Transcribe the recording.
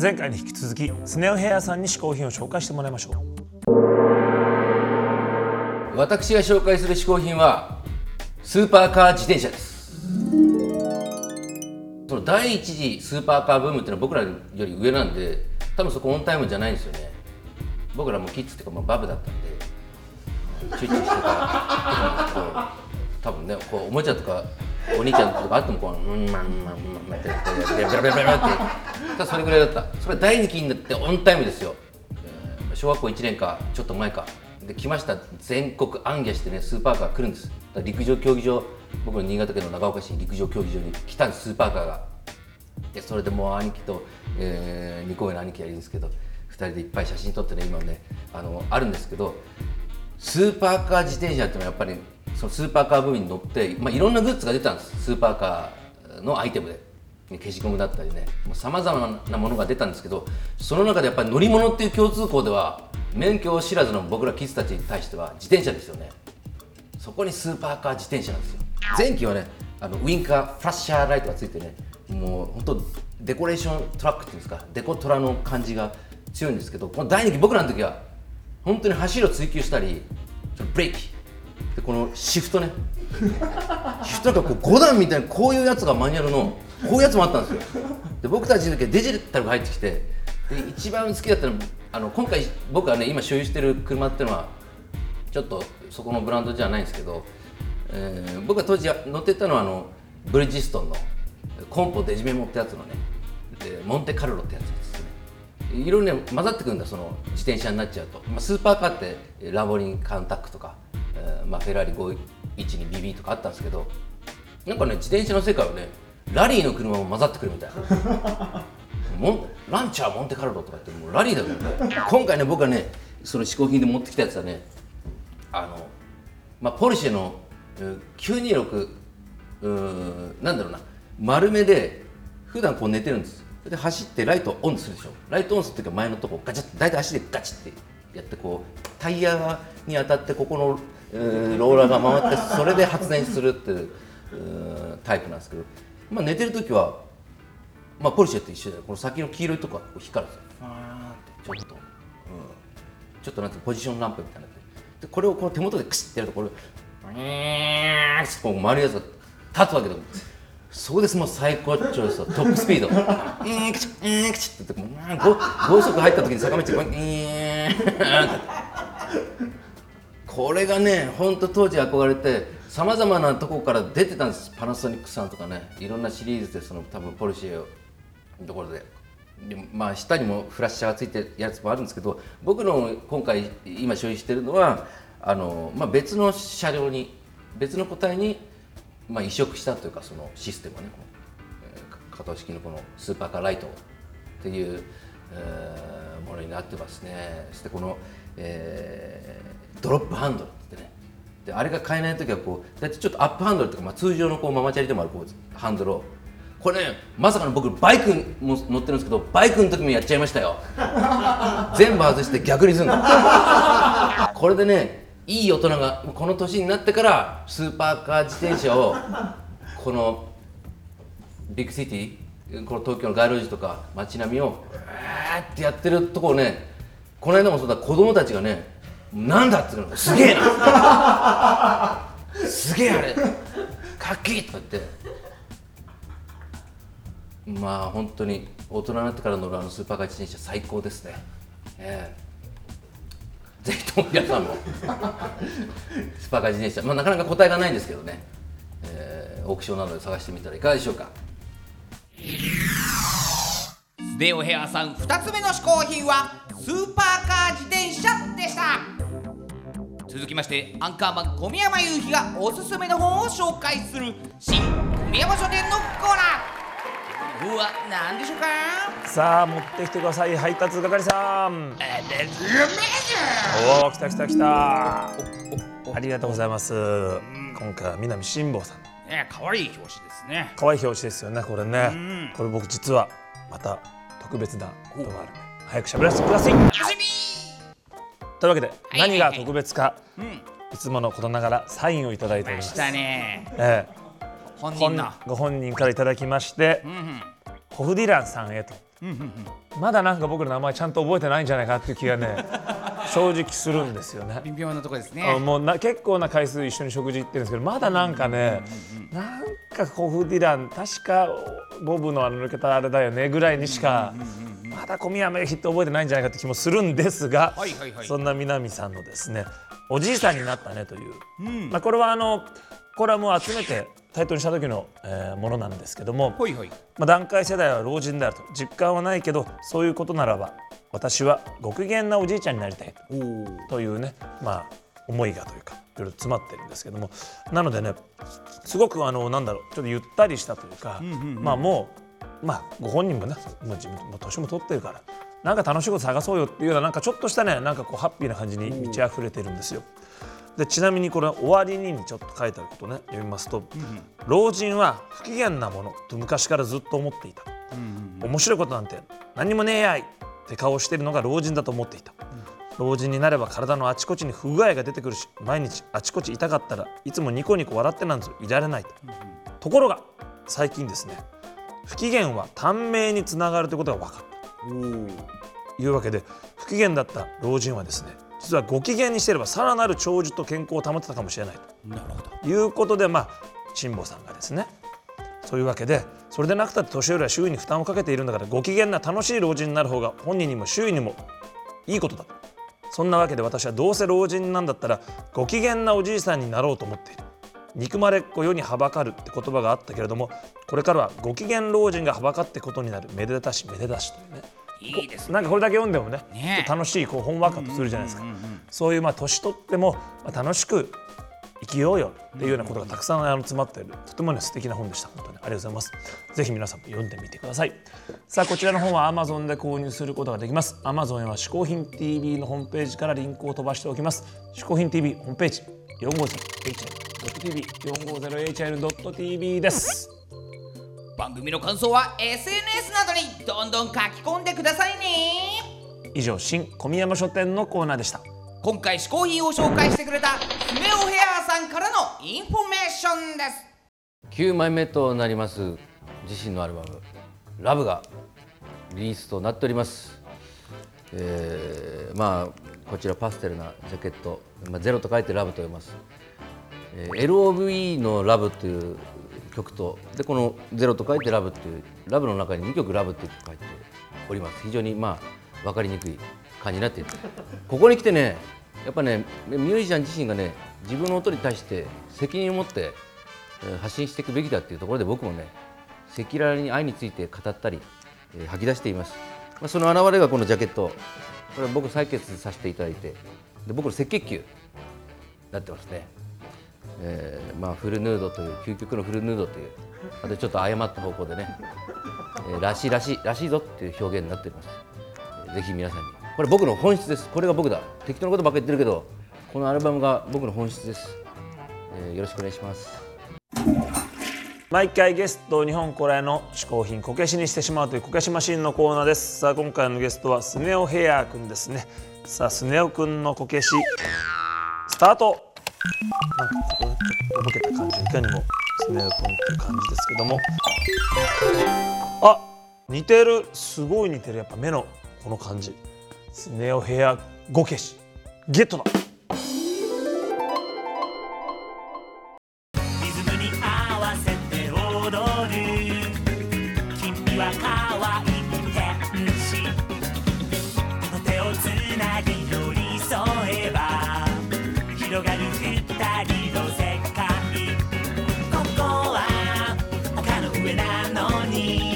前回に引き続きスネオヘアさんに試行品を紹介してもらいましょう。私が紹介する嗜好品はスーパーカー自転車です。その第一次スーパーカーブームっていうのは僕らより上なんで多分そこオンタイムじゃないんですよね。僕らもキッズっていうかまあバブだったんでチュッチュしてた。こう多分ねこうおもちゃとかお兄ちゃんとかあってもこううんまんまんまんまってベラベラベラベラって。ただそれぐらいだった。それ第二期になってオンタイムですよ。えー小学校1年かちょっと前かで来ました。全国暗記してねスーパーカー来るんです。陸上競技場僕の新潟県の長岡市陸上競技場に来たんですスーパーカーが。でそれでもう兄貴と、え2個上の兄貴がいるんですけど2人でいっぱい写真撮ってね今ねあのあるんですけどスーパーカー自転車っていうのはやっぱりそのスーパーカーブームに乗って、まあ、いろんなグッズが出たんです。スーパーカーのアイテムで。消しゴムだったりね。さまざまなものが出たんですけどその中でやっぱり乗り物っていう共通項では免許を知らずの僕らキッズたちに対しては自転車ですよね。そこにスーパーカー自転車なんですよ。前期はねあのウインカーフラッシャーライトがついてねもう本当デコレーショントラックっていうんですかデコトラの感じが強いんですけどこの第2期僕らの時は本当に走りを追求したりブレーキでこのシフトね。シフトなんかこう5段みたいなこういうやつがマニュアルのこういうやつもあったんですよ。で僕たちの時はデジタルが入ってきてで一番好きだったのはあの今回僕がね今所有してる車っていうのはちょっとそこのブランドじゃないんですけど、えー僕が当時乗ってたのはあのブリヂストンのコンポデジメモってやつのねでモンテカルロってやつですね。いろいろね混ざってくるんだその自転車になっちゃうと、まあ、スーパーカーってラボリンカウンタックとか、まあ、フェラーリ 512BB とかあったんですけどなんかね自転車の世界はねラリーの車も混ざってくるみたい。なモンランチャーモンテカルロとか言ってもうラリーだからね。今回ね僕はねその嗜好品で持ってきたやつはねあの、まあ、ポルシェの926うんなんだろうな丸めで普段こう寝てるんです。で走ってライトオンするでしょ。ライトオンするっていうか前のとこガチャッて大体足でガチッてやってこうタイヤに当たってここのローラーが回ってそれで発電するっていうタイプなんですけど、まあ、寝てる時はまあ、ポルシェと一緒でこの先の黄色いとこが光るんですよ。って。ちょっと、うん、ちょっとなんていうのポジションランプみたいになでこれをこの手元でクシッてやるとこれうーこう回るやつが立つわけだそこですもう最高潮ですよ。トップスピード。うーんクチッうーんクチッって言ってもううんご 高速入った時に坂道でこううーんってこれがね本当当時憧れてさまざまなとこから出てたんです。パナソニックさんとかね。いろんなシリーズでその多分ポルシェのところで。でまあ下にもフラッシャーがついてるやつもあるんですけど僕の今回今所有してるのはあの、まあ、別の車両に別の個体に、まあ、移植したというかそのシステムをねこの、え可動式のこのスーパーカーライトっていう、えーものになってますね。そしてこの、えードロップハンドルってね。であれが買えない時はこうだってちょっとアップハンドルとか、まあ、通常のこうママチャリでもあるこうハンドルを。これねまさかの僕バイクも乗ってるんですけどバイクの時もやっちゃいましたよ。全部外して逆にするの。これでねいい大人がこの年になってからスーパーカー自転車をこのビッグシティこの東京の街路樹とか街並みをえーってやってるとこをねこの間もそうだ子供たちがねなんだって言うのすげえな。すげえあれ。かっけえとか言って。まあ本当に大人になってから乗るあのスーパーカー自転車最高ですね。ええ。ぜひとも皆さんも。スーパーカー自転車、まあ、なかなか答えがないんですけどね、えーオークションなどで探してみたらいかがでしょうか。スネオヘアさん2つ目の嗜好品はスーパーカー自転車でした。続きましてアンカーマン小宮山雄飛がおすすめの本を紹介する新小宮山書店のコーナー。うわ何でしょうか？さあ持ってきてください。配達係さん。おお来た来た来た。ありがとうございます。今回は南辛坊さん。ね可愛い表紙ですね。可愛い表紙ですよねこれね。これ僕実はまた特別なことがある早く喋らせてください。楽しみというわけでい何が特別かうんいつものことながらサインをいただいておりまますしたね。ええ。本本人の。ご本人からいただきましてうんうんホフディランさんへと。まだなんか僕の名前ちゃんと覚えてないんじゃないかっていう気がね 正直するんですよね。微妙なとこですあねもうな結構な回数一緒に食事行ってるんですけどまだなんかね、なんかコフ・ディラン確かボブのあの抜けたあれだよねぐらいにしか、まだ小宮山由紀って覚えてないんじゃないかって気もするんですが、はいはいはい。そんな南さんのですねおじいさんになったねという、まあ、これはあのこれはもう集めてタイトルにした時の、えーものなんですけども、ほいほい。まあ、段階世代は老人であると。実感はないけどそういうことならば私はご機嫌なおじいちゃんになりたいと。いうねまあ思いがというかいろいろ詰まってるんですけども。なのでねすごくあのなんだろうちょっとゆったりしたというか、まあもうまあご本人もねもう自分もう年も取ってるからなんか楽しいこと探そうよっていうようななんかちょっとしたねなんかこうハッピーな感じに満ち溢れてるんですよ。でちなみにこれ終わりにちょっと書いてあることね読みますと、老人は不機嫌なものと昔からずっと思っていた、面白いことなんて何もねえやいって顔をしているのが老人だと思っていた、老人になれば体のあちこちに不具合が出てくるし毎日あちこち痛かったらいつもニコニコ笑ってなんぞいられないと、ところが最近ですね不機嫌は短命につながるということが分かった。いうわけで不機嫌だった老人はですね実はご機嫌にしていればさらなる長寿と健康を保ってたかもしれないと。いうことでまあ辛坊さんがですねそういうわけでそれでなくたって年寄りは周囲に負担をかけているんだからご機嫌な楽しい老人になる方が本人にも周囲にもいいことだ。そんなわけで私はどうせ老人なんだったらご機嫌なおじいさんになろうと思っている憎まれっ子世にはばかるって言葉があったけれどもこれからはご機嫌老人がはばかってことになるめでたしめでたしというね。いいですね。なんかこれだけ読んでもねね楽しいこうほんわかとするじゃないですか、そういうまあ年取ってもまあ楽しく生きようよっていうようなことがたくさんあの詰まっているとてもね素敵な本でした。本当にありがとうございます。ぜひ皆さんも読んでみてください。さあこちらの本は Amazon で購入することができます。Amazon へは嗜好品 TV のホームページからリンクを飛ばしておきます。嗜好品 TV ホームページ 450hl.tv 450hl.tv です。番組の感想は SNS などにどんどん書き込んでくださいね。以上新小宮山書店のコーナーでした。今回嗜好品を紹介してくれたスネオヘアーさんからのインフォメーションです。9枚目となります自身のアルバム「ラブがリリースとなっております、えーまあこちらパステルなジャケット、まあ、ゼロと書いてラブと読みます、えー LOVE のラブという曲とでこのゼロと書いてラブっていうラブの中に2曲ラブって書いております。非常にまあ分かりにくい感じになっている。ここに来てねやっぱねミュージシャン自身がね自分の音に対して責任を持って発信していくべきだっていうところで僕もね赤裸々に愛について語ったり、えー吐き出しています、まあ、その表れがこのジャケット。これ僕採血させていただいてで僕の赤血球になってますね、えーまあ、フルヌードという究極のフルヌードというあとちょっと誤った方向でね、えーらしいらしいらしいぞっていう表現になっております、えーぜひ皆さんに。これ僕の本質です。これが僕だ。適当なことばっかり言ってるけどこのアルバムが僕の本質です、えーよろしくお願いします。毎回ゲストを日本古来の嗜好品こけしにしてしまうというこけしマシンのコーナーです。さあ今回のゲストはスネオヘアーくんですね。さあスネオくんのこけしスタート。なんかここちょっとおぼけた感じいかにもスネア君っていう感じですけども。あ似てる。すごい似てる。やっぱ目のこの感じ。スネオヘアゴケシ。ゲットだ。なのに」